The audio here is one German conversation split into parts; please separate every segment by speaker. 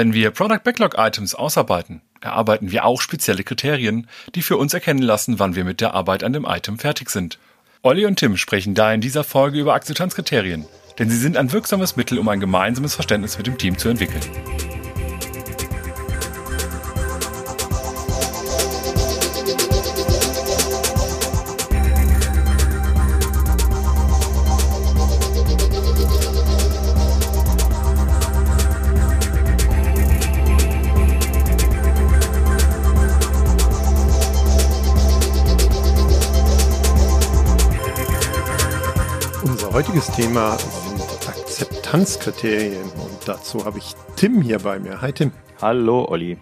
Speaker 1: Wenn wir Product Backlog Items ausarbeiten, erarbeiten wir auch spezielle Kriterien, die für uns erkennen lassen, wann wir mit der Arbeit an dem Item fertig sind. Olli und Tim sprechen da in dieser Folge über Akzeptanzkriterien, denn sie sind ein wirksames Mittel, um ein gemeinsames Verständnis mit dem Team zu entwickeln.
Speaker 2: Heutiges Thema sind Akzeptanzkriterien und dazu habe ich Tim hier bei mir. Hi Tim.
Speaker 3: Hallo Olli.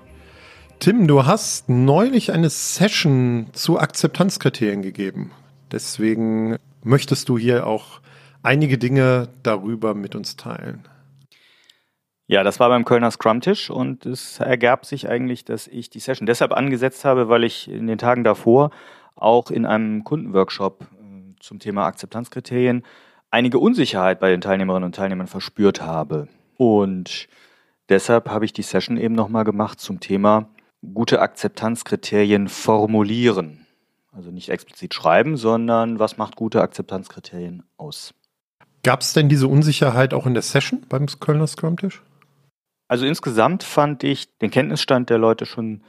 Speaker 2: Tim, du hast neulich eine Session zu Akzeptanzkriterien gegeben. Deswegen möchtest du hier auch einige Dinge darüber mit uns teilen.
Speaker 3: Ja, das war beim Kölner Scrum-Tisch und es ergab sich eigentlich, dass ich die Session deshalb angesetzt habe, weil ich in den Tagen davor auch in einem Kundenworkshop äh, zum Thema Akzeptanzkriterien einige Unsicherheit bei den Teilnehmerinnen und Teilnehmern verspürt habe. Und deshalb habe ich die Session eben nochmal gemacht zum Thema gute Akzeptanzkriterien formulieren. Also nicht explizit schreiben, sondern was macht gute Akzeptanzkriterien aus?
Speaker 2: Gab es denn diese Unsicherheit auch in der Session beim Kölner Scrum-Tisch?
Speaker 3: Also insgesamt fand ich den Kenntnisstand der Leute schon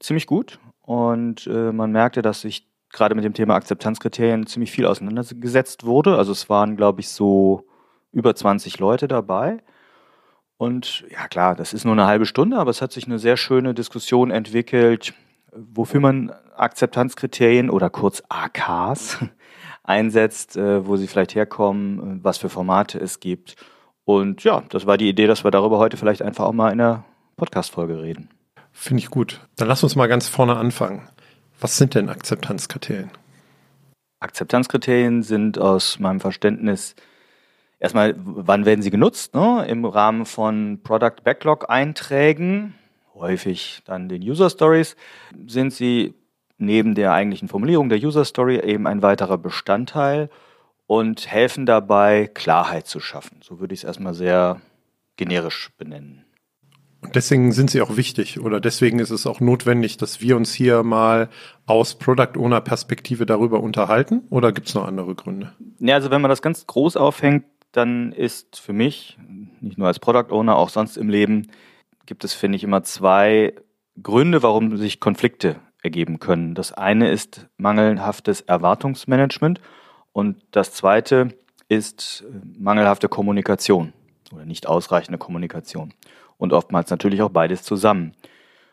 Speaker 3: ziemlich gut und äh, man merkte, dass sich gerade mit dem Thema Akzeptanzkriterien ziemlich viel auseinandergesetzt wurde. Also es waren, glaube ich, so über 20 Leute dabei. Und ja klar, das ist nur eine halbe Stunde, aber es hat sich eine sehr schöne Diskussion entwickelt, wofür man Akzeptanzkriterien oder kurz AKs einsetzt, äh, wo sie vielleicht herkommen, was für Formate es gibt. Und ja, das war die Idee, dass wir darüber heute vielleicht einfach auch mal in der Podcast-Folge reden.
Speaker 2: Finde ich gut. Dann lass uns mal ganz vorne anfangen. Was sind denn Akzeptanzkriterien?
Speaker 3: Akzeptanzkriterien sind aus meinem Verständnis erstmal, wann werden sie genutzt? Ne? Im Rahmen von Product Backlog Einträgen, häufig dann den User Stories, sind sie neben der eigentlichen Formulierung der User Story eben ein weiterer Bestandteil und helfen dabei, Klarheit zu schaffen. So würde ich es erstmal sehr generisch benennen.
Speaker 2: Und deswegen sind sie auch wichtig oder deswegen ist es auch notwendig, dass wir uns hier mal aus Product Owner Perspektive darüber unterhalten oder gibt es noch andere Gründe?
Speaker 3: Ja, also wenn man das ganz groß aufhängt, dann ist für mich, nicht nur als Product Owner, auch sonst im Leben, gibt es, finde ich, immer zwei Gründe, warum sich Konflikte ergeben können. Das eine ist mangelhaftes Erwartungsmanagement und das zweite ist mangelhafte Kommunikation oder nicht ausreichende Kommunikation und oftmals natürlich auch beides zusammen.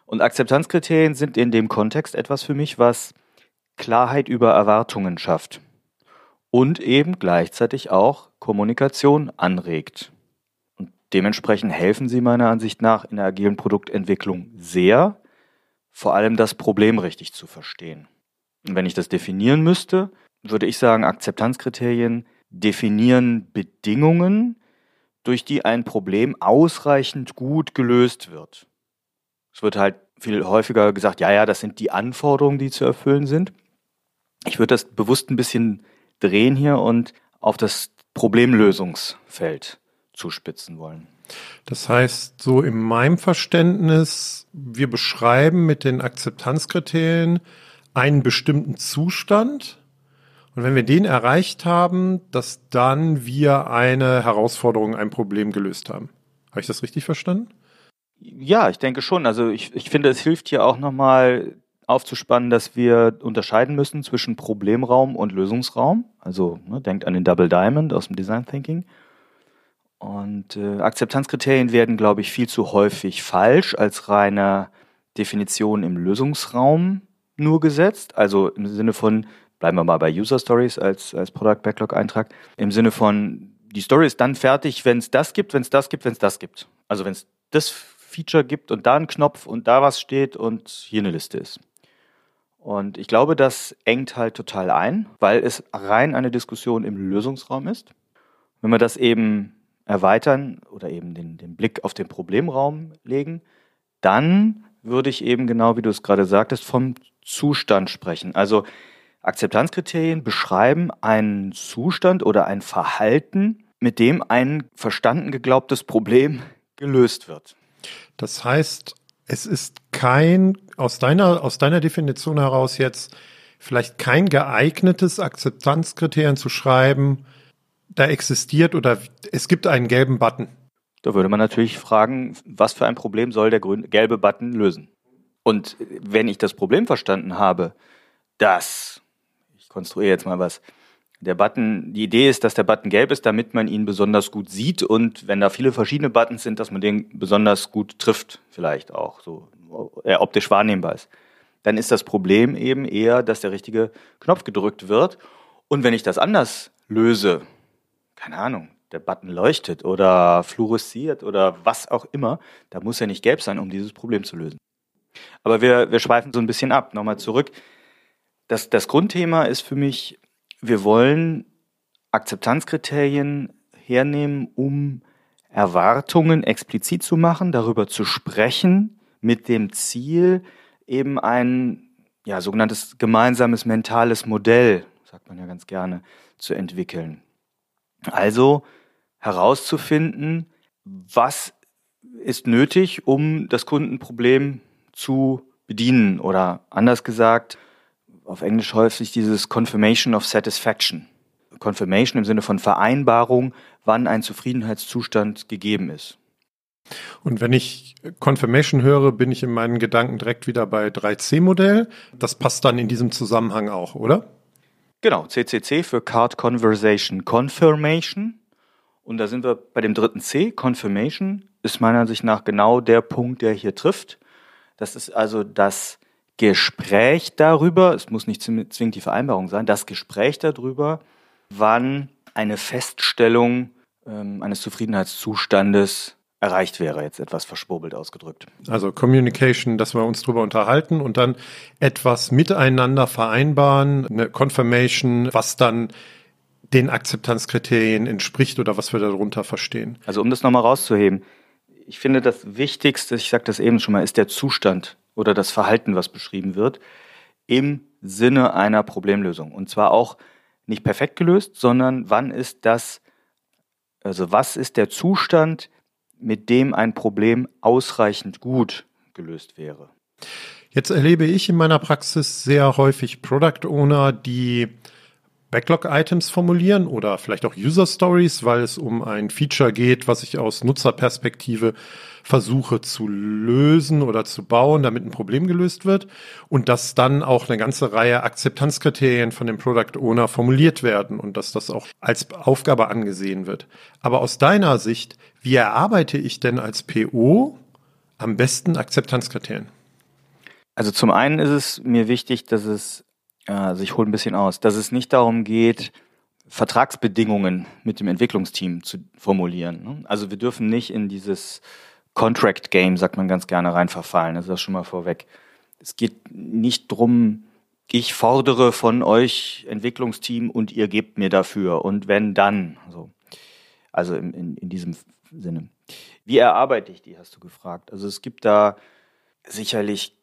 Speaker 3: Und Akzeptanzkriterien sind in dem Kontext etwas für mich, was Klarheit über Erwartungen schafft und eben gleichzeitig auch Kommunikation anregt. Und dementsprechend helfen sie meiner Ansicht nach in der agilen Produktentwicklung sehr, vor allem das Problem richtig zu verstehen. Und wenn ich das definieren müsste, würde ich sagen, Akzeptanzkriterien definieren Bedingungen, durch die ein Problem ausreichend gut gelöst wird. Es wird halt viel häufiger gesagt, ja, ja, das sind die Anforderungen, die zu erfüllen sind. Ich würde das bewusst ein bisschen drehen hier und auf das Problemlösungsfeld zuspitzen wollen.
Speaker 2: Das heißt, so in meinem Verständnis, wir beschreiben mit den Akzeptanzkriterien einen bestimmten Zustand, und wenn wir den erreicht haben, dass dann wir eine Herausforderung, ein Problem gelöst haben. Habe ich das richtig verstanden?
Speaker 3: Ja, ich denke schon. Also ich, ich finde, es hilft hier auch nochmal aufzuspannen, dass wir unterscheiden müssen zwischen Problemraum und Lösungsraum. Also ne, denkt an den Double Diamond aus dem Design Thinking. Und äh, Akzeptanzkriterien werden, glaube ich, viel zu häufig falsch als reine Definition im Lösungsraum nur gesetzt. Also im Sinne von, bleiben wir mal bei User Stories als, als Product Backlog Eintrag, im Sinne von, die Story ist dann fertig, wenn es das gibt, wenn es das gibt, wenn es das gibt. Also wenn es das Feature gibt und da ein Knopf und da was steht und hier eine Liste ist. Und ich glaube, das engt halt total ein, weil es rein eine Diskussion im Lösungsraum ist. Wenn wir das eben erweitern oder eben den, den Blick auf den Problemraum legen, dann würde ich eben genau, wie du es gerade sagtest, vom Zustand sprechen. Also Akzeptanzkriterien beschreiben einen Zustand oder ein Verhalten, mit dem ein verstanden geglaubtes Problem gelöst wird.
Speaker 2: Das heißt, es ist kein, aus deiner, aus deiner Definition heraus jetzt, vielleicht kein geeignetes Akzeptanzkriterium zu schreiben, da existiert oder es gibt einen gelben Button.
Speaker 3: Da würde man natürlich fragen, was für ein Problem soll der grün, gelbe Button lösen? Und wenn ich das Problem verstanden habe, dass, ich konstruiere jetzt mal was, der Button, die Idee ist, dass der Button gelb ist, damit man ihn besonders gut sieht und wenn da viele verschiedene Buttons sind, dass man den besonders gut trifft, vielleicht auch, so äh, optisch wahrnehmbar ist. Dann ist das Problem eben eher, dass der richtige Knopf gedrückt wird. Und wenn ich das anders löse, keine Ahnung, der Button leuchtet oder fluoresziert oder was auch immer, da muss er nicht gelb sein, um dieses Problem zu lösen. Aber wir, wir schweifen so ein bisschen ab. Nochmal zurück. Das, das Grundthema ist für mich wir wollen Akzeptanzkriterien hernehmen, um Erwartungen explizit zu machen, darüber zu sprechen, mit dem Ziel, eben ein ja, sogenanntes gemeinsames mentales Modell, sagt man ja ganz gerne, zu entwickeln. Also herauszufinden, was ist nötig, um das Kundenproblem zu bedienen oder anders gesagt, auf Englisch häufig dieses Confirmation of Satisfaction. Confirmation im Sinne von Vereinbarung, wann ein Zufriedenheitszustand gegeben ist.
Speaker 2: Und wenn ich Confirmation höre, bin ich in meinen Gedanken direkt wieder bei 3C-Modell. Das passt dann in diesem Zusammenhang auch, oder?
Speaker 3: Genau, CCC für Card Conversation Confirmation. Und da sind wir bei dem dritten C. Confirmation ist meiner Ansicht nach genau der Punkt, der hier trifft. Das ist also das Gespräch darüber, es muss nicht zwingend die Vereinbarung sein, das Gespräch darüber, wann eine Feststellung ähm, eines Zufriedenheitszustandes erreicht wäre, jetzt etwas verschwurbelt ausgedrückt.
Speaker 2: Also Communication, dass wir uns darüber unterhalten und dann etwas miteinander vereinbaren, eine Confirmation, was dann den Akzeptanzkriterien entspricht oder was wir darunter verstehen.
Speaker 3: Also um das nochmal rauszuheben, ich finde das Wichtigste, ich sagte das eben schon mal, ist der Zustand oder das Verhalten, was beschrieben wird, im Sinne einer Problemlösung. Und zwar auch nicht perfekt gelöst, sondern wann ist das, also was ist der Zustand, mit dem ein Problem ausreichend gut gelöst wäre.
Speaker 2: Jetzt erlebe ich in meiner Praxis sehr häufig Product Owner, die Backlog-Items formulieren oder vielleicht auch User Stories, weil es um ein Feature geht, was ich aus Nutzerperspektive versuche zu lösen oder zu bauen, damit ein Problem gelöst wird und dass dann auch eine ganze Reihe Akzeptanzkriterien von dem Product Owner formuliert werden und dass das auch als Aufgabe angesehen wird. Aber aus deiner Sicht, wie erarbeite ich denn als PO am besten Akzeptanzkriterien?
Speaker 3: Also zum einen ist es mir wichtig, dass es also ich hole ein bisschen aus, dass es nicht darum geht, Vertragsbedingungen mit dem Entwicklungsteam zu formulieren. Ne? Also wir dürfen nicht in dieses Contract Game, sagt man ganz gerne, rein verfallen. Das ist das schon mal vorweg. Es geht nicht drum, ich fordere von euch Entwicklungsteam und ihr gebt mir dafür. Und wenn dann, so. also in, in, in diesem Sinne. Wie erarbeite ich die, hast du gefragt. Also es gibt da sicherlich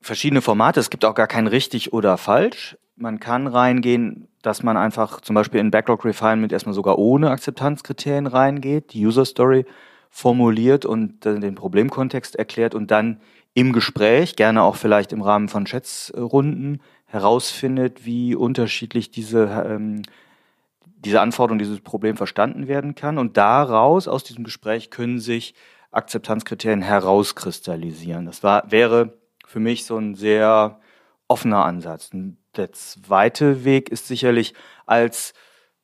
Speaker 3: verschiedene Formate. Es gibt auch gar kein richtig oder falsch. Man kann reingehen, dass man einfach zum Beispiel in Backlog Refinement erstmal sogar ohne Akzeptanzkriterien reingeht, die User Story formuliert und den Problemkontext erklärt und dann im Gespräch, gerne auch vielleicht im Rahmen von Chatsrunden, herausfindet, wie unterschiedlich diese, ähm, diese Anforderung, dieses Problem verstanden werden kann. Und daraus, aus diesem Gespräch, können sich Akzeptanzkriterien herauskristallisieren. Das war, wäre für mich so ein sehr offener Ansatz. Der zweite Weg ist sicherlich als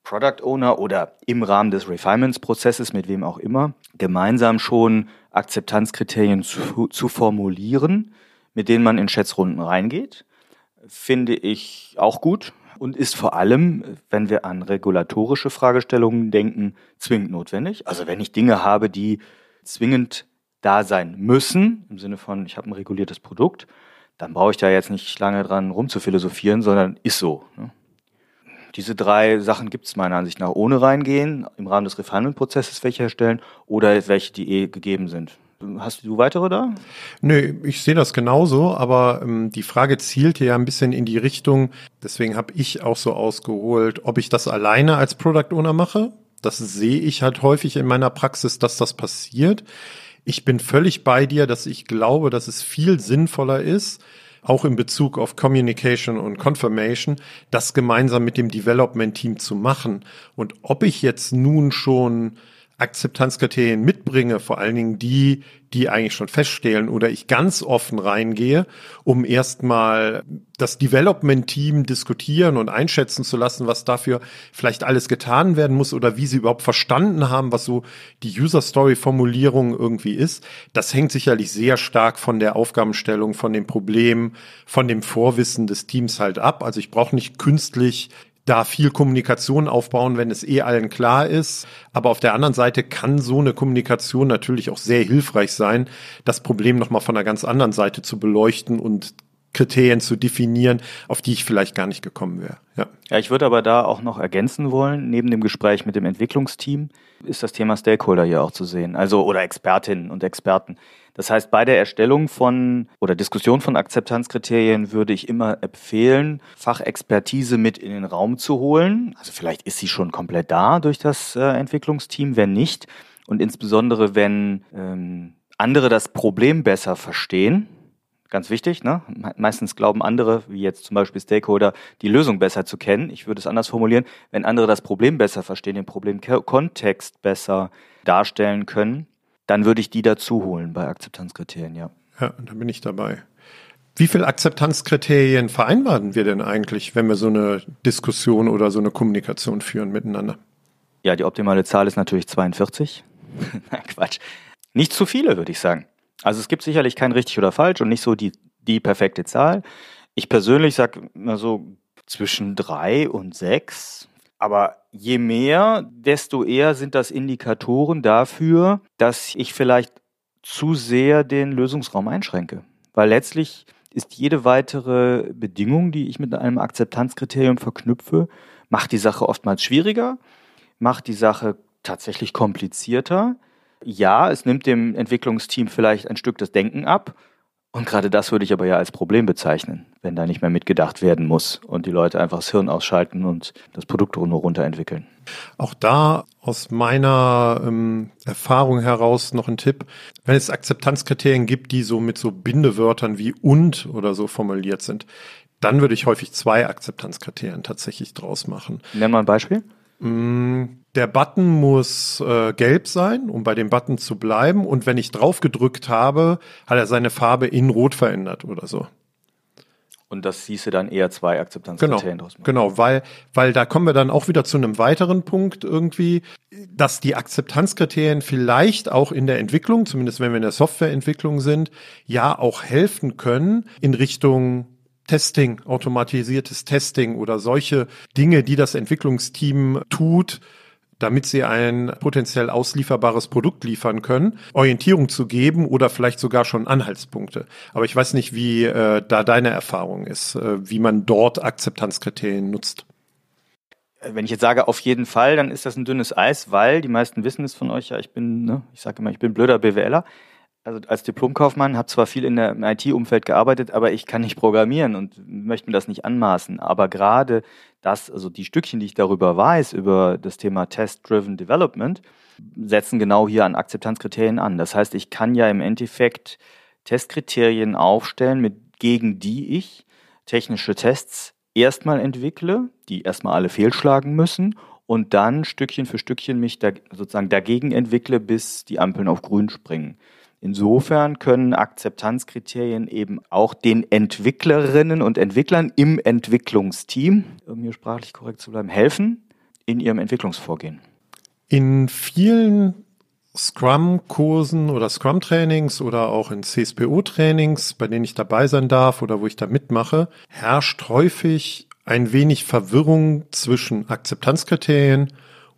Speaker 3: Product Owner oder im Rahmen des Refinements-Prozesses, mit wem auch immer, gemeinsam schon Akzeptanzkriterien zu, zu formulieren, mit denen man in Schätzrunden reingeht. Finde ich auch gut und ist vor allem, wenn wir an regulatorische Fragestellungen denken, zwingend notwendig. Also wenn ich Dinge habe, die zwingend da sein müssen, im Sinne von, ich habe ein reguliertes Produkt, dann brauche ich da jetzt nicht lange dran rumzuphilosophieren, sondern ist so. Ne? Diese drei Sachen gibt es meiner Ansicht nach ohne reingehen, im Rahmen des Refinement-Prozesses welche herstellen oder welche, die eh gegeben sind. Hast du weitere da?
Speaker 2: Nö, ich sehe das genauso, aber ähm, die Frage zielte ja ein bisschen in die Richtung, deswegen habe ich auch so ausgeholt, ob ich das alleine als Product Owner mache. Das sehe ich halt häufig in meiner Praxis, dass das passiert. Ich bin völlig bei dir, dass ich glaube, dass es viel sinnvoller ist, auch in Bezug auf Communication und Confirmation, das gemeinsam mit dem Development Team zu machen. Und ob ich jetzt nun schon Akzeptanzkriterien mitbringe, vor allen Dingen die, die eigentlich schon feststellen oder ich ganz offen reingehe, um erstmal das Development-Team diskutieren und einschätzen zu lassen, was dafür vielleicht alles getan werden muss oder wie sie überhaupt verstanden haben, was so die User-Story-Formulierung irgendwie ist. Das hängt sicherlich sehr stark von der Aufgabenstellung, von dem Problem, von dem Vorwissen des Teams halt ab. Also ich brauche nicht künstlich da viel Kommunikation aufbauen, wenn es eh allen klar ist. Aber auf der anderen Seite kann so eine Kommunikation natürlich auch sehr hilfreich sein, das Problem nochmal von einer ganz anderen Seite zu beleuchten und Kriterien zu definieren, auf die ich vielleicht gar nicht gekommen wäre.
Speaker 3: Ja. ja, ich würde aber da auch noch ergänzen wollen, neben dem Gespräch mit dem Entwicklungsteam ist das Thema Stakeholder hier auch zu sehen, also oder Expertinnen und Experten. Das heißt, bei der Erstellung von oder Diskussion von Akzeptanzkriterien würde ich immer empfehlen, Fachexpertise mit in den Raum zu holen. Also vielleicht ist sie schon komplett da durch das äh, Entwicklungsteam, wenn nicht. Und insbesondere, wenn ähm, andere das Problem besser verstehen, ganz wichtig. Ne? Meistens glauben andere, wie jetzt zum Beispiel Stakeholder, die Lösung besser zu kennen. Ich würde es anders formulieren, wenn andere das Problem besser verstehen, den Problemkontext besser darstellen können, dann würde ich die dazu holen bei Akzeptanzkriterien, ja.
Speaker 2: Ja, da bin ich dabei. Wie viele Akzeptanzkriterien vereinbaren wir denn eigentlich, wenn wir so eine Diskussion oder so eine Kommunikation führen miteinander?
Speaker 3: Ja, die optimale Zahl ist natürlich 42. Nein, Quatsch. Nicht zu viele, würde ich sagen. Also es gibt sicherlich kein richtig oder falsch und nicht so die, die perfekte Zahl. Ich persönlich sage immer so zwischen drei und sechs. Aber je mehr, desto eher sind das Indikatoren dafür, dass ich vielleicht zu sehr den Lösungsraum einschränke. Weil letztlich ist jede weitere Bedingung, die ich mit einem Akzeptanzkriterium verknüpfe, macht die Sache oftmals schwieriger, macht die Sache tatsächlich komplizierter. Ja, es nimmt dem Entwicklungsteam vielleicht ein Stück das Denken ab, und gerade das würde ich aber ja als Problem bezeichnen, wenn da nicht mehr mitgedacht werden muss und die Leute einfach das Hirn ausschalten und das Produkt nur runterentwickeln.
Speaker 2: Auch da aus meiner ähm, Erfahrung heraus noch ein Tipp. Wenn es Akzeptanzkriterien gibt, die so mit so Bindewörtern wie und oder so formuliert sind, dann würde ich häufig zwei Akzeptanzkriterien tatsächlich draus machen.
Speaker 3: Nenn mal ein Beispiel.
Speaker 2: Mm, der Button muss äh, gelb sein, um bei dem Button zu bleiben. Und wenn ich drauf gedrückt habe, hat er seine Farbe in Rot verändert oder so.
Speaker 3: Und das hieße dann eher zwei Akzeptanzkriterien
Speaker 2: genau, draus machen. Genau, weil, weil da kommen wir dann auch wieder zu einem weiteren Punkt irgendwie, dass die Akzeptanzkriterien vielleicht auch in der Entwicklung, zumindest wenn wir in der Softwareentwicklung sind, ja auch helfen können in Richtung Testing, automatisiertes Testing oder solche Dinge, die das Entwicklungsteam tut, damit sie ein potenziell auslieferbares Produkt liefern können, Orientierung zu geben oder vielleicht sogar schon Anhaltspunkte. Aber ich weiß nicht, wie äh, da deine Erfahrung ist, äh, wie man dort Akzeptanzkriterien nutzt.
Speaker 3: Wenn ich jetzt sage auf jeden Fall, dann ist das ein dünnes Eis, weil die meisten wissen es von euch ja, ich bin, ne, ich sage immer, ich bin blöder BWLer also als Diplomkaufmann habe zwar viel in der IT-Umfeld gearbeitet, aber ich kann nicht programmieren und möchte mir das nicht anmaßen. Aber gerade das, also die Stückchen, die ich darüber weiß, über das Thema Test-Driven Development, setzen genau hier an Akzeptanzkriterien an. Das heißt, ich kann ja im Endeffekt Testkriterien aufstellen, mit, gegen die ich technische Tests erstmal entwickle, die erstmal alle fehlschlagen müssen und dann Stückchen für Stückchen mich da, sozusagen dagegen entwickle, bis die Ampeln auf grün springen. Insofern können Akzeptanzkriterien eben auch den Entwicklerinnen und Entwicklern im Entwicklungsteam, um hier sprachlich korrekt zu bleiben, helfen in ihrem Entwicklungsvorgehen.
Speaker 2: In vielen Scrum-Kursen oder Scrum-Trainings oder auch in CSPO-Trainings, bei denen ich dabei sein darf oder wo ich da mitmache, herrscht häufig ein wenig Verwirrung zwischen Akzeptanzkriterien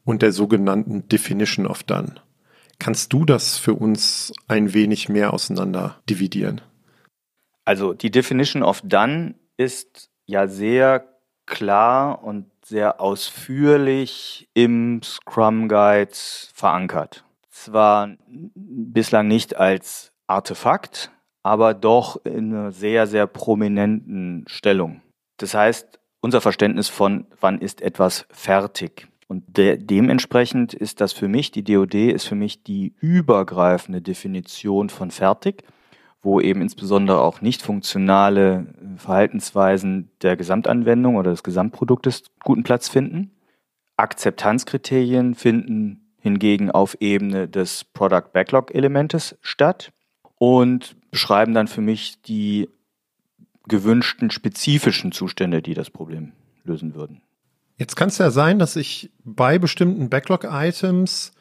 Speaker 2: und der sogenannten Definition of Done. Kannst du das für uns ein wenig mehr auseinander dividieren?
Speaker 3: Also die Definition of Done ist ja sehr klar und sehr ausführlich im Scrum Guide verankert. Zwar bislang nicht als Artefakt, aber doch in einer sehr, sehr prominenten Stellung. Das heißt, unser Verständnis von, wann ist etwas fertig. Und de dementsprechend ist das für mich, die DOD ist für mich die übergreifende Definition von fertig, wo eben insbesondere auch nicht funktionale äh, Verhaltensweisen der Gesamtanwendung oder des Gesamtproduktes guten Platz finden. Akzeptanzkriterien finden hingegen auf Ebene des Product Backlog Elementes statt und beschreiben dann für mich die gewünschten spezifischen Zustände, die das Problem lösen würden.
Speaker 2: Jetzt kann es ja sein, dass ich bei bestimmten Backlog-Items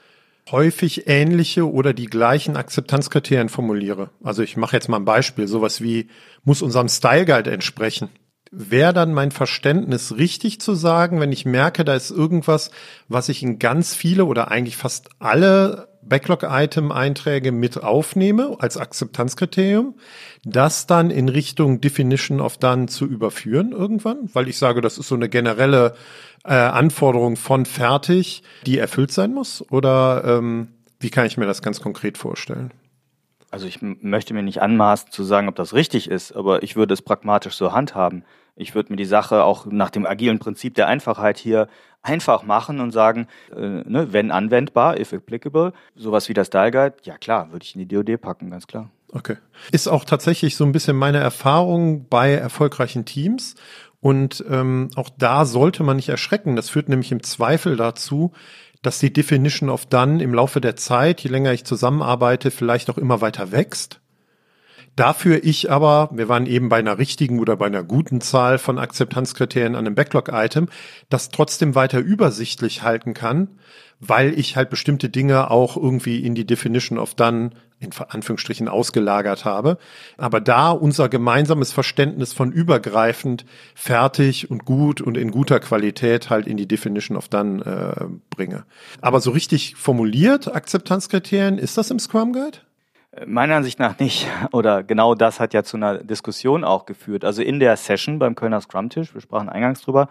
Speaker 2: häufig ähnliche oder die gleichen Akzeptanzkriterien formuliere. Also ich mache jetzt mal ein Beispiel, sowas wie muss unserem Style Guide entsprechen. Wäre dann mein Verständnis richtig zu sagen, wenn ich merke, da ist irgendwas, was ich in ganz viele oder eigentlich fast alle Backlog-Item-Einträge mit aufnehme als Akzeptanzkriterium, das dann in Richtung Definition of Done zu überführen irgendwann, weil ich sage, das ist so eine generelle äh, Anforderung von fertig, die erfüllt sein muss? Oder ähm, wie kann ich mir das ganz konkret vorstellen?
Speaker 3: Also ich möchte mir nicht anmaßen zu sagen, ob das richtig ist, aber ich würde es pragmatisch so handhaben. Ich würde mir die Sache auch nach dem agilen Prinzip der Einfachheit hier einfach machen und sagen, äh, ne, wenn anwendbar, if applicable, sowas wie das Style Guide, ja klar, würde ich in die DOD packen, ganz klar.
Speaker 2: Okay. Ist auch tatsächlich so ein bisschen meine Erfahrung bei erfolgreichen Teams. Und ähm, auch da sollte man nicht erschrecken. Das führt nämlich im Zweifel dazu, dass die Definition of Done im Laufe der Zeit, je länger ich zusammenarbeite, vielleicht auch immer weiter wächst. Dafür ich aber, wir waren eben bei einer richtigen oder bei einer guten Zahl von Akzeptanzkriterien an einem Backlog-Item, das trotzdem weiter übersichtlich halten kann, weil ich halt bestimmte Dinge auch irgendwie in die Definition of Done in Anführungsstrichen ausgelagert habe. Aber da unser gemeinsames Verständnis von übergreifend fertig und gut und in guter Qualität halt in die Definition of Done äh, bringe. Aber so richtig formuliert Akzeptanzkriterien, ist das im Scrum Guide?
Speaker 3: Meiner Ansicht nach nicht. Oder genau das hat ja zu einer Diskussion auch geführt. Also in der Session beim Kölner Scrum-Tisch, wir sprachen eingangs drüber,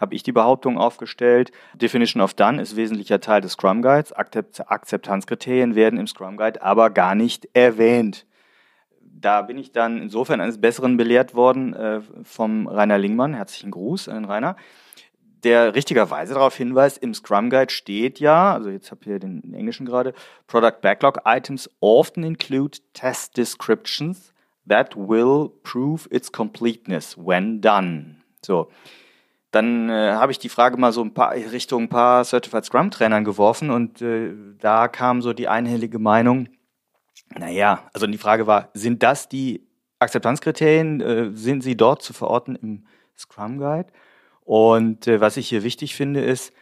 Speaker 3: habe ich die Behauptung aufgestellt, Definition of Done ist wesentlicher Teil des Scrum Guides, Akzeptanzkriterien werden im Scrum Guide aber gar nicht erwähnt. Da bin ich dann insofern eines Besseren belehrt worden äh, vom Rainer Lingmann, herzlichen Gruß an Rainer, der richtigerweise darauf hinweist, im Scrum Guide steht ja, also jetzt habe ich hier den Englischen gerade, Product Backlog Items often include test descriptions that will prove its completeness when done. So. Dann äh, habe ich die Frage mal so ein paar Richtung ein paar Certified Scrum Trainern geworfen und äh, da kam so die einhellige Meinung, naja, also die Frage war, sind das die Akzeptanzkriterien, äh, sind sie dort zu verorten im Scrum Guide? Und äh, was ich hier wichtig finde, ist,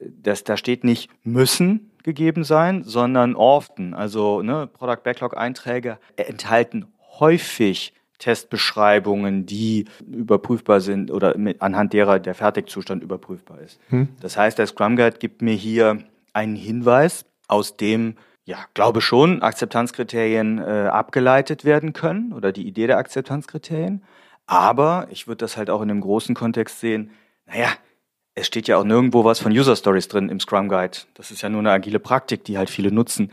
Speaker 3: dass da steht nicht müssen gegeben sein, sondern often. Also ne, Product Backlog Einträge enthalten häufig Testbeschreibungen, die überprüfbar sind oder mit, anhand derer der Fertigzustand überprüfbar ist. Hm. Das heißt, der Scrum Guide gibt mir hier einen Hinweis, aus dem ja, glaube schon, Akzeptanzkriterien äh, abgeleitet werden können oder die Idee der Akzeptanzkriterien. Aber ich würde das halt auch in dem großen Kontext sehen, naja, es steht ja auch nirgendwo was von User Stories drin im Scrum Guide. Das ist ja nur eine agile Praktik, die halt viele nutzen.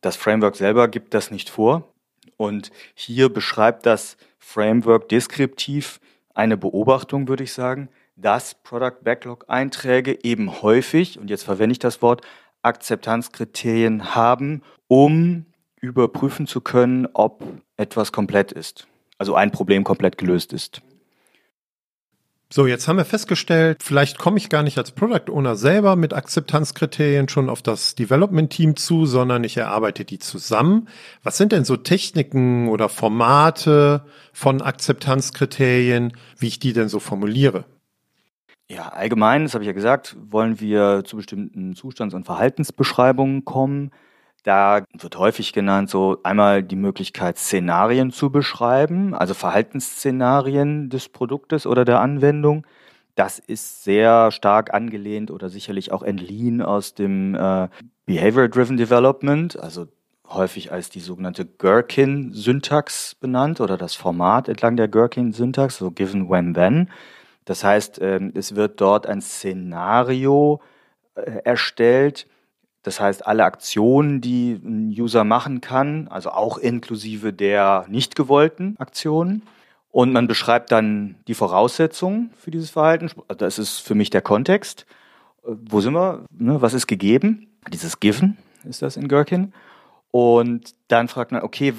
Speaker 3: Das Framework selber gibt das nicht vor. Und hier beschreibt das Framework deskriptiv eine Beobachtung, würde ich sagen, dass Product Backlog Einträge eben häufig, und jetzt verwende ich das Wort, Akzeptanzkriterien haben, um überprüfen zu können, ob etwas komplett ist also ein Problem komplett gelöst ist.
Speaker 2: So, jetzt haben wir festgestellt, vielleicht komme ich gar nicht als Product Owner selber mit Akzeptanzkriterien schon auf das Development Team zu, sondern ich erarbeite die zusammen. Was sind denn so Techniken oder Formate von Akzeptanzkriterien, wie ich die denn so formuliere?
Speaker 3: Ja, allgemein, das habe ich ja gesagt, wollen wir zu bestimmten Zustands- und Verhaltensbeschreibungen kommen. Da wird häufig genannt, so einmal die Möglichkeit, Szenarien zu beschreiben, also Verhaltensszenarien des Produktes oder der Anwendung. Das ist sehr stark angelehnt oder sicherlich auch entliehen aus dem äh, Behavior-Driven Development, also häufig als die sogenannte Gherkin-Syntax benannt oder das Format entlang der Gherkin-Syntax, so given, when, then. Das heißt, ähm, es wird dort ein Szenario äh, erstellt, das heißt, alle Aktionen, die ein User machen kann, also auch inklusive der nicht gewollten Aktionen. Und man beschreibt dann die Voraussetzungen für dieses Verhalten. Das ist für mich der Kontext. wo sind wir? Ne, was ist gegeben? Dieses Given ist das in Gherkin. Und dann fragt man, okay,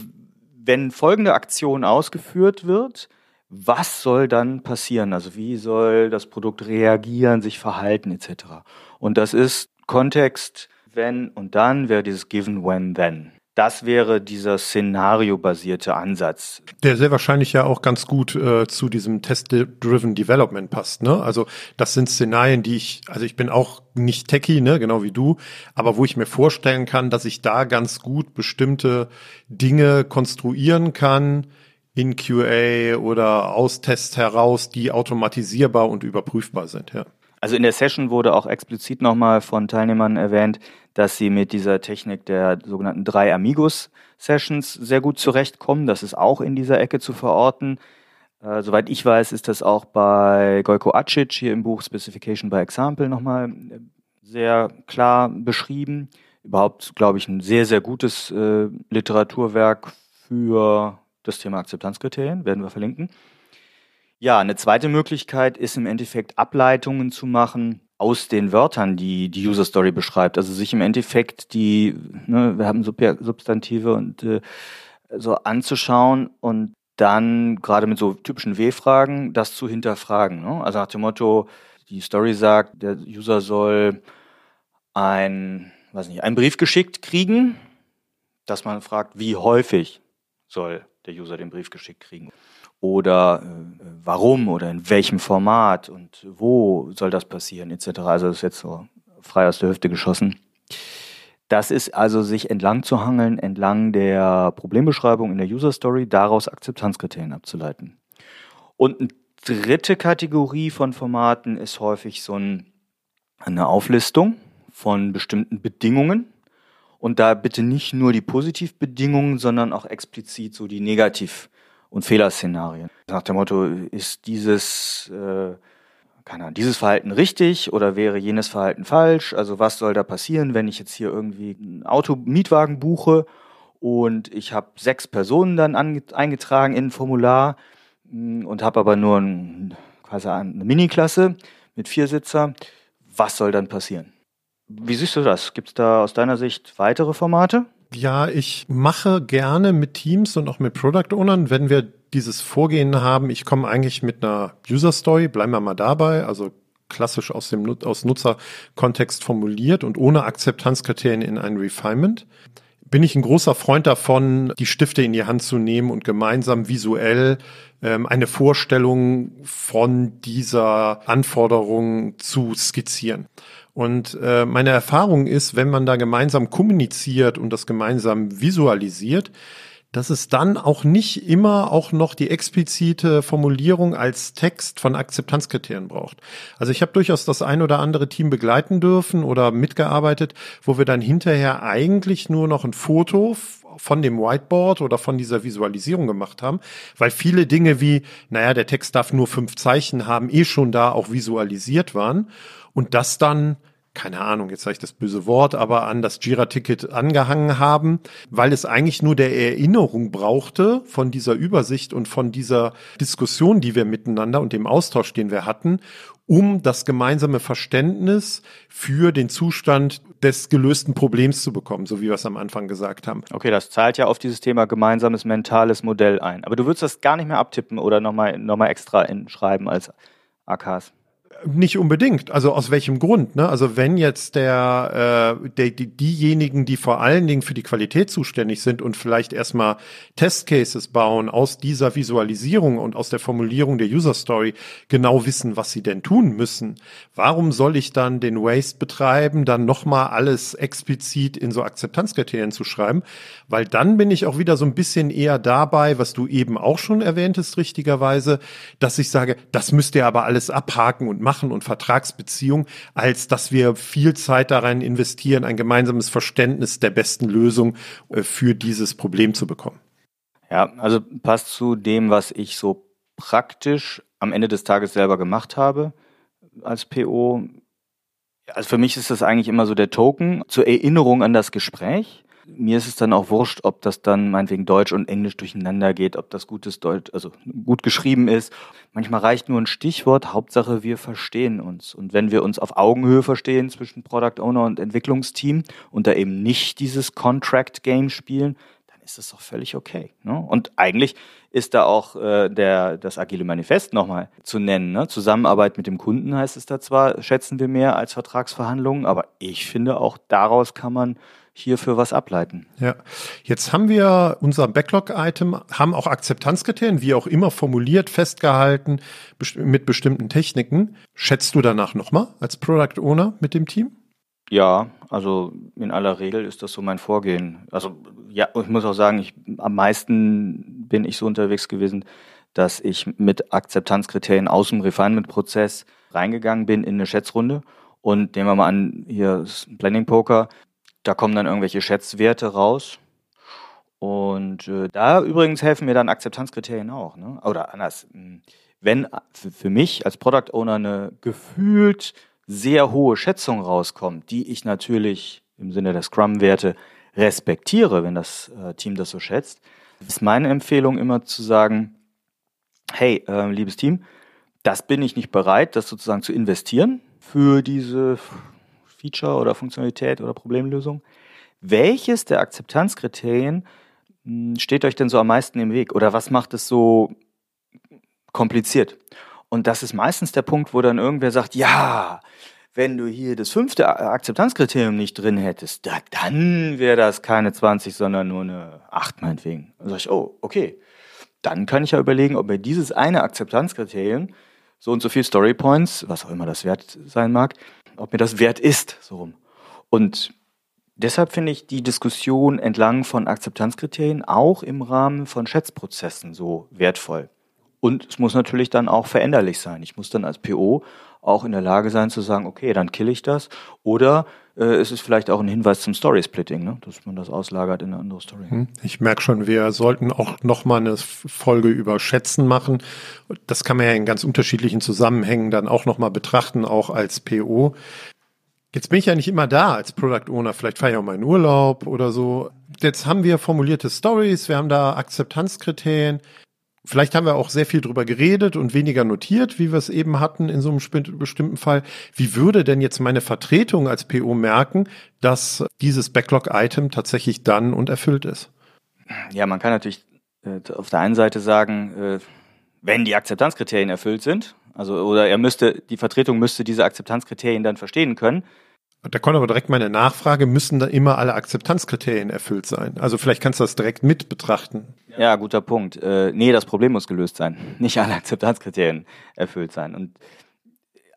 Speaker 3: wenn folgende Aktion ausgeführt wird, was soll dann passieren? Also wie soll das Produkt reagieren, sich verhalten etc. Und das ist Kontext, wenn und dann wäre dieses given, when, then. Das wäre dieser szenariobasierte Ansatz.
Speaker 2: Der sehr wahrscheinlich ja auch ganz gut äh, zu diesem Test-Driven Development passt. Ne? Also das sind Szenarien, die ich, also ich bin auch nicht techie, ne, genau wie du, aber wo ich mir vorstellen kann, dass ich da ganz gut bestimmte Dinge konstruieren kann in QA oder aus Tests heraus, die automatisierbar und überprüfbar sind. Ja.
Speaker 3: Also in der Session wurde auch explizit nochmal von Teilnehmern erwähnt, dass sie mit dieser Technik der sogenannten drei Amigos Sessions sehr gut zurechtkommen. Das ist auch in dieser Ecke zu verorten. Äh, soweit ich weiß, ist das auch bei Gojko Acic hier im Buch Specification by Example nochmal äh, sehr klar beschrieben. Überhaupt, glaube ich, ein sehr, sehr gutes äh, Literaturwerk für das Thema Akzeptanzkriterien, werden wir verlinken. Ja, eine zweite Möglichkeit ist im Endeffekt Ableitungen zu machen aus den Wörtern, die die User Story beschreibt. Also sich im Endeffekt die, ne, wir haben Substantive und äh, so anzuschauen und dann gerade mit so typischen W-Fragen das zu hinterfragen. Ne? Also nach dem Motto, die Story sagt, der User soll ein, weiß nicht, einen Brief geschickt kriegen, dass man fragt, wie häufig soll der User den Brief geschickt kriegen oder äh, warum oder in welchem Format und wo soll das passieren etc. Also das ist jetzt so frei aus der Hüfte geschossen. Das ist also sich entlang zu hangeln, entlang der Problembeschreibung in der User Story, daraus Akzeptanzkriterien abzuleiten. Und eine dritte Kategorie von Formaten ist häufig so ein, eine Auflistung von bestimmten Bedingungen. Und da bitte nicht nur die Positivbedingungen, sondern auch explizit so die Negativ- und Fehlerszenarien. Nach dem Motto, ist dieses, äh, keine Ahnung, dieses Verhalten richtig oder wäre jenes Verhalten falsch? Also was soll da passieren, wenn ich jetzt hier irgendwie ein Auto, Mietwagen buche und ich habe sechs Personen dann eingetragen in ein Formular mm, und habe aber nur ein, quasi eine Mini-Klasse mit vier Sitzer. Was soll dann passieren? Wie siehst du das? Gibt es da aus deiner Sicht weitere Formate?
Speaker 2: Ja, ich mache gerne mit Teams und auch mit Product Ownern, wenn wir dieses Vorgehen haben. Ich komme eigentlich mit einer User Story, bleiben wir mal dabei, also klassisch aus dem aus Nutzerkontext formuliert und ohne Akzeptanzkriterien in ein Refinement. Bin ich ein großer Freund davon, die Stifte in die Hand zu nehmen und gemeinsam visuell ähm, eine Vorstellung von dieser Anforderung zu skizzieren. Und äh, meine Erfahrung ist, wenn man da gemeinsam kommuniziert und das gemeinsam visualisiert, dass es dann auch nicht immer auch noch die explizite Formulierung als Text von Akzeptanzkriterien braucht. Also ich habe durchaus das ein oder andere Team begleiten dürfen oder mitgearbeitet, wo wir dann hinterher eigentlich nur noch ein Foto von dem Whiteboard oder von dieser Visualisierung gemacht haben, weil viele Dinge wie, naja, der Text darf nur fünf Zeichen haben, eh schon da auch visualisiert waren. Und das dann keine Ahnung, jetzt sage ich das böse Wort, aber an das Jira-Ticket angehangen haben, weil es eigentlich nur der Erinnerung brauchte von dieser Übersicht und von dieser Diskussion, die wir miteinander und dem Austausch, den wir hatten, um das gemeinsame Verständnis für den Zustand des gelösten Problems zu bekommen, so wie wir es am Anfang gesagt haben.
Speaker 3: Okay, das zahlt ja auf dieses Thema gemeinsames mentales Modell ein. Aber du würdest das gar nicht mehr abtippen oder nochmal noch mal extra in schreiben als AKs.
Speaker 2: Nicht unbedingt. Also aus welchem Grund? Ne? Also wenn jetzt der, äh, der die, diejenigen, die vor allen Dingen für die Qualität zuständig sind und vielleicht erstmal Testcases bauen aus dieser Visualisierung und aus der Formulierung der User Story genau wissen, was sie denn tun müssen. Warum soll ich dann den Waste betreiben, dann nochmal alles explizit in so Akzeptanzkriterien zu schreiben? Weil dann bin ich auch wieder so ein bisschen eher dabei, was du eben auch schon erwähntest, richtigerweise, dass ich sage, das müsst ihr aber alles abhaken und machen und Vertragsbeziehung, als dass wir viel Zeit daran investieren, ein gemeinsames Verständnis der besten Lösung äh, für dieses Problem zu bekommen.
Speaker 3: Ja, also passt zu dem, was ich so praktisch am Ende des Tages selber gemacht habe als PO. Also für mich ist das eigentlich immer so der Token zur Erinnerung an das Gespräch. Mir ist es dann auch wurscht, ob das dann meinetwegen Deutsch und Englisch durcheinander geht, ob das gutes Deutsch, also gut geschrieben ist. Manchmal reicht nur ein Stichwort, Hauptsache wir verstehen uns. Und wenn wir uns auf Augenhöhe verstehen zwischen Product Owner und Entwicklungsteam und da eben nicht dieses Contract Game spielen, ist das doch völlig okay. Ne? Und eigentlich ist da auch äh, der, das Agile Manifest nochmal zu nennen. Ne? Zusammenarbeit mit dem Kunden heißt es da zwar, schätzen wir mehr als Vertragsverhandlungen, aber ich finde auch daraus kann man hierfür was ableiten.
Speaker 2: Ja, jetzt haben wir unser Backlog-Item, haben auch Akzeptanzkriterien, wie auch immer formuliert, festgehalten mit bestimmten Techniken. Schätzt du danach nochmal als Product Owner mit dem Team?
Speaker 3: Ja, also in aller Regel ist das so mein Vorgehen. Also ja, ich muss auch sagen, ich, am meisten bin ich so unterwegs gewesen, dass ich mit Akzeptanzkriterien aus dem Refinement-Prozess reingegangen bin in eine Schätzrunde. Und nehmen wir mal an, hier ist Planning Poker, da kommen dann irgendwelche Schätzwerte raus. Und äh, da übrigens helfen mir dann Akzeptanzkriterien auch. Ne? Oder anders, wenn für mich als Product Owner eine gefühlt sehr hohe Schätzung rauskommt, die ich natürlich im Sinne der Scrum-Werte respektiere, wenn das äh, Team das so schätzt, ist meine Empfehlung immer zu sagen, hey, äh, liebes Team, das bin ich nicht bereit, das sozusagen zu investieren für diese Feature oder Funktionalität oder Problemlösung. Welches der Akzeptanzkriterien hm, steht euch denn so am meisten im Weg? Oder was macht es so kompliziert? Und das ist meistens der Punkt, wo dann irgendwer sagt, ja, wenn du hier das fünfte Akzeptanzkriterium nicht drin hättest, da, dann wäre das keine 20, sondern nur eine 8 meinetwegen. Dann sage ich, oh, okay. Dann kann ich ja überlegen, ob mir dieses eine Akzeptanzkriterium, so und so viel Story Points, was auch immer das wert sein mag, ob mir das wert ist, so rum. Und deshalb finde ich die Diskussion entlang von Akzeptanzkriterien auch im Rahmen von Schätzprozessen so wertvoll. Und es muss natürlich dann auch veränderlich sein. Ich muss dann als PO auch in der Lage sein zu sagen, okay, dann kill ich das. Oder äh, es ist vielleicht auch ein Hinweis zum Story-Splitting, ne? dass man das auslagert in eine andere Story. Hm,
Speaker 2: ich merke schon, wir sollten auch nochmal eine Folge über Schätzen machen. Das kann man ja in ganz unterschiedlichen Zusammenhängen dann auch nochmal betrachten, auch als PO. Jetzt bin ich ja nicht immer da als Product Owner. Vielleicht fahre ich auch mal in Urlaub oder so. Jetzt haben wir formulierte Stories, wir haben da Akzeptanzkriterien. Vielleicht haben wir auch sehr viel drüber geredet und weniger notiert, wie wir es eben hatten in so einem bestimmten Fall. Wie würde denn jetzt meine Vertretung als PO merken, dass dieses Backlog-Item tatsächlich dann und erfüllt ist?
Speaker 3: Ja, man kann natürlich äh, auf der einen Seite sagen, äh, wenn die Akzeptanzkriterien erfüllt sind, also oder er müsste, die Vertretung müsste diese Akzeptanzkriterien dann verstehen können,
Speaker 2: da kommt aber direkt meine Nachfrage, müssen da immer alle Akzeptanzkriterien erfüllt sein? Also vielleicht kannst du das direkt mit betrachten.
Speaker 3: Ja, guter Punkt. Äh, nee, das Problem muss gelöst sein. Nicht alle Akzeptanzkriterien erfüllt sein. Und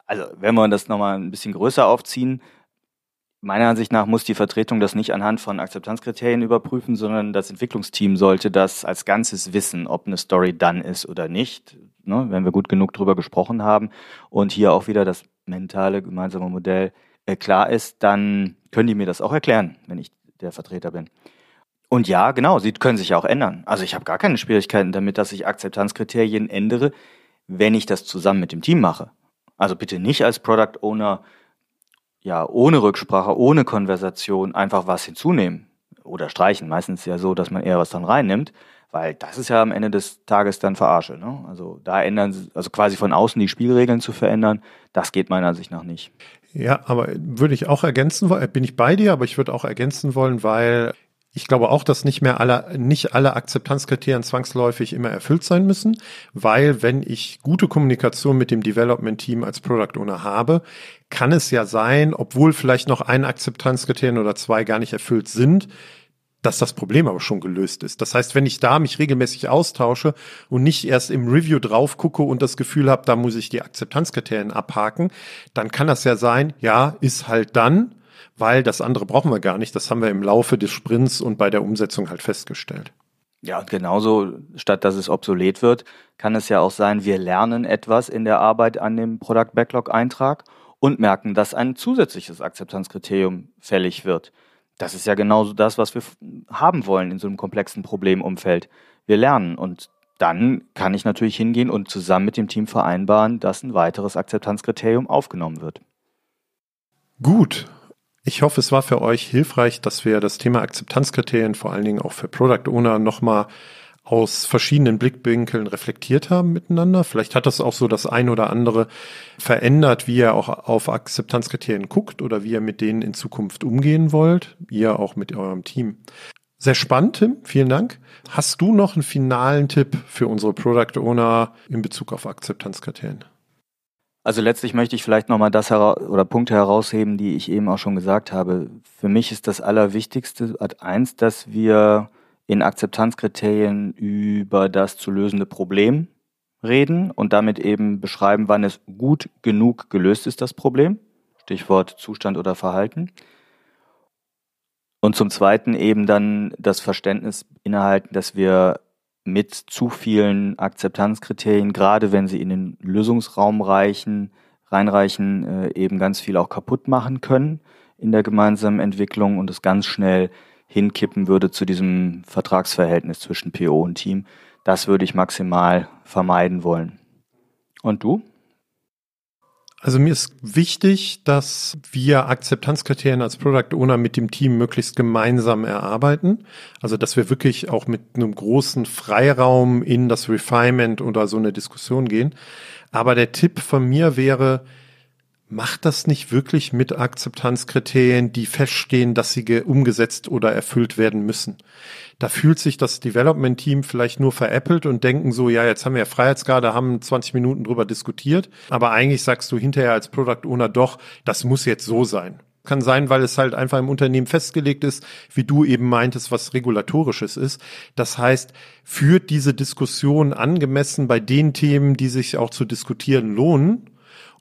Speaker 3: also, wenn wir das nochmal ein bisschen größer aufziehen, meiner Ansicht nach muss die Vertretung das nicht anhand von Akzeptanzkriterien überprüfen, sondern das Entwicklungsteam sollte das als Ganzes wissen, ob eine Story dann ist oder nicht, ne, wenn wir gut genug drüber gesprochen haben. Und hier auch wieder das mentale gemeinsame Modell klar ist, dann können die mir das auch erklären, wenn ich der Vertreter bin. Und ja, genau, sie können sich ja auch ändern. Also ich habe gar keine Schwierigkeiten damit, dass ich Akzeptanzkriterien ändere, wenn ich das zusammen mit dem Team mache. Also bitte nicht als Product Owner, ja, ohne Rücksprache, ohne Konversation einfach was hinzunehmen oder streichen. Meistens ja so, dass man eher was dann reinnimmt, weil das ist ja am Ende des Tages dann Verarsche. Ne? Also da ändern, also quasi von außen die Spielregeln zu verändern, das geht meiner Ansicht nach nicht.
Speaker 2: Ja, aber würde ich auch ergänzen wollen, bin ich bei dir, aber ich würde auch ergänzen wollen, weil ich glaube auch, dass nicht mehr alle, nicht alle Akzeptanzkriterien zwangsläufig immer erfüllt sein müssen, weil wenn ich gute Kommunikation mit dem Development Team als Product Owner habe, kann es ja sein, obwohl vielleicht noch ein Akzeptanzkriterien oder zwei gar nicht erfüllt sind, dass das Problem aber schon gelöst ist. Das heißt, wenn ich da mich regelmäßig austausche und nicht erst im Review drauf gucke und das Gefühl habe, da muss ich die Akzeptanzkriterien abhaken, dann kann das ja sein, ja, ist halt dann, weil das andere brauchen wir gar nicht. Das haben wir im Laufe des Sprints und bei der Umsetzung halt festgestellt.
Speaker 3: Ja, und genauso, statt dass es obsolet wird, kann es ja auch sein, wir lernen etwas in der Arbeit an dem Product Backlog Eintrag und merken, dass ein zusätzliches Akzeptanzkriterium fällig wird. Das ist ja genauso das, was wir haben wollen in so einem komplexen Problemumfeld. Wir lernen und dann kann ich natürlich hingehen und zusammen mit dem Team vereinbaren, dass ein weiteres Akzeptanzkriterium aufgenommen wird.
Speaker 2: Gut. Ich hoffe, es war für euch hilfreich, dass wir das Thema Akzeptanzkriterien vor allen Dingen auch für Product Owner nochmal aus verschiedenen Blickwinkeln reflektiert haben miteinander. Vielleicht hat das auch so das ein oder andere verändert, wie ihr auch auf Akzeptanzkriterien guckt oder wie ihr mit denen in Zukunft umgehen wollt. Ihr auch mit eurem Team. Sehr spannend, Tim. Vielen Dank. Hast du noch einen finalen Tipp für unsere Product Owner in Bezug auf Akzeptanzkriterien?
Speaker 3: Also letztlich möchte ich vielleicht nochmal das oder Punkte herausheben, die ich eben auch schon gesagt habe. Für mich ist das Allerwichtigste, Ad eins, dass wir in Akzeptanzkriterien über das zu lösende Problem reden und damit eben beschreiben, wann es gut genug gelöst ist, das Problem. Stichwort Zustand oder Verhalten. Und zum Zweiten eben dann das Verständnis innehalten, dass wir mit zu vielen Akzeptanzkriterien, gerade wenn sie in den Lösungsraum reichen, reinreichen, äh, eben ganz viel auch kaputt machen können in der gemeinsamen Entwicklung und es ganz schnell hinkippen würde zu diesem Vertragsverhältnis zwischen PO und Team. Das würde ich maximal vermeiden wollen. Und du?
Speaker 2: Also mir ist wichtig, dass wir Akzeptanzkriterien als Product Owner mit dem Team möglichst gemeinsam erarbeiten. Also dass wir wirklich auch mit einem großen Freiraum in das Refinement oder so eine Diskussion gehen. Aber der Tipp von mir wäre, macht das nicht wirklich mit Akzeptanzkriterien, die feststehen, dass sie umgesetzt oder erfüllt werden müssen. Da fühlt sich das Development-Team vielleicht nur veräppelt und denken so, ja, jetzt haben wir ja Freiheitsgrade, haben 20 Minuten drüber diskutiert, aber eigentlich sagst du hinterher als Product Owner doch, das muss jetzt so sein. Kann sein, weil es halt einfach im Unternehmen festgelegt ist, wie du eben meintest, was regulatorisches ist. Das heißt, führt diese Diskussion angemessen bei den Themen, die sich auch zu diskutieren lohnen,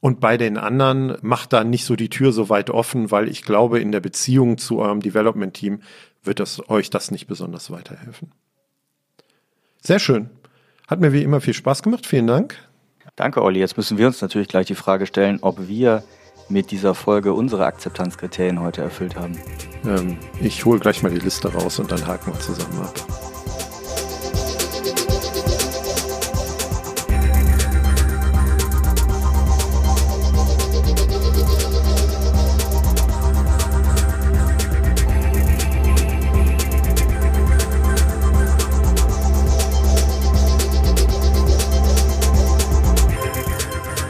Speaker 2: und bei den anderen macht da nicht so die Tür so weit offen, weil ich glaube, in der Beziehung zu eurem Development-Team wird das euch das nicht besonders weiterhelfen. Sehr schön. Hat mir wie immer viel Spaß gemacht. Vielen Dank.
Speaker 3: Danke, Olli. Jetzt müssen wir uns natürlich gleich die Frage stellen, ob wir mit dieser Folge unsere Akzeptanzkriterien heute erfüllt haben.
Speaker 2: Ähm, ich hole gleich mal die Liste raus und dann haken wir zusammen ab.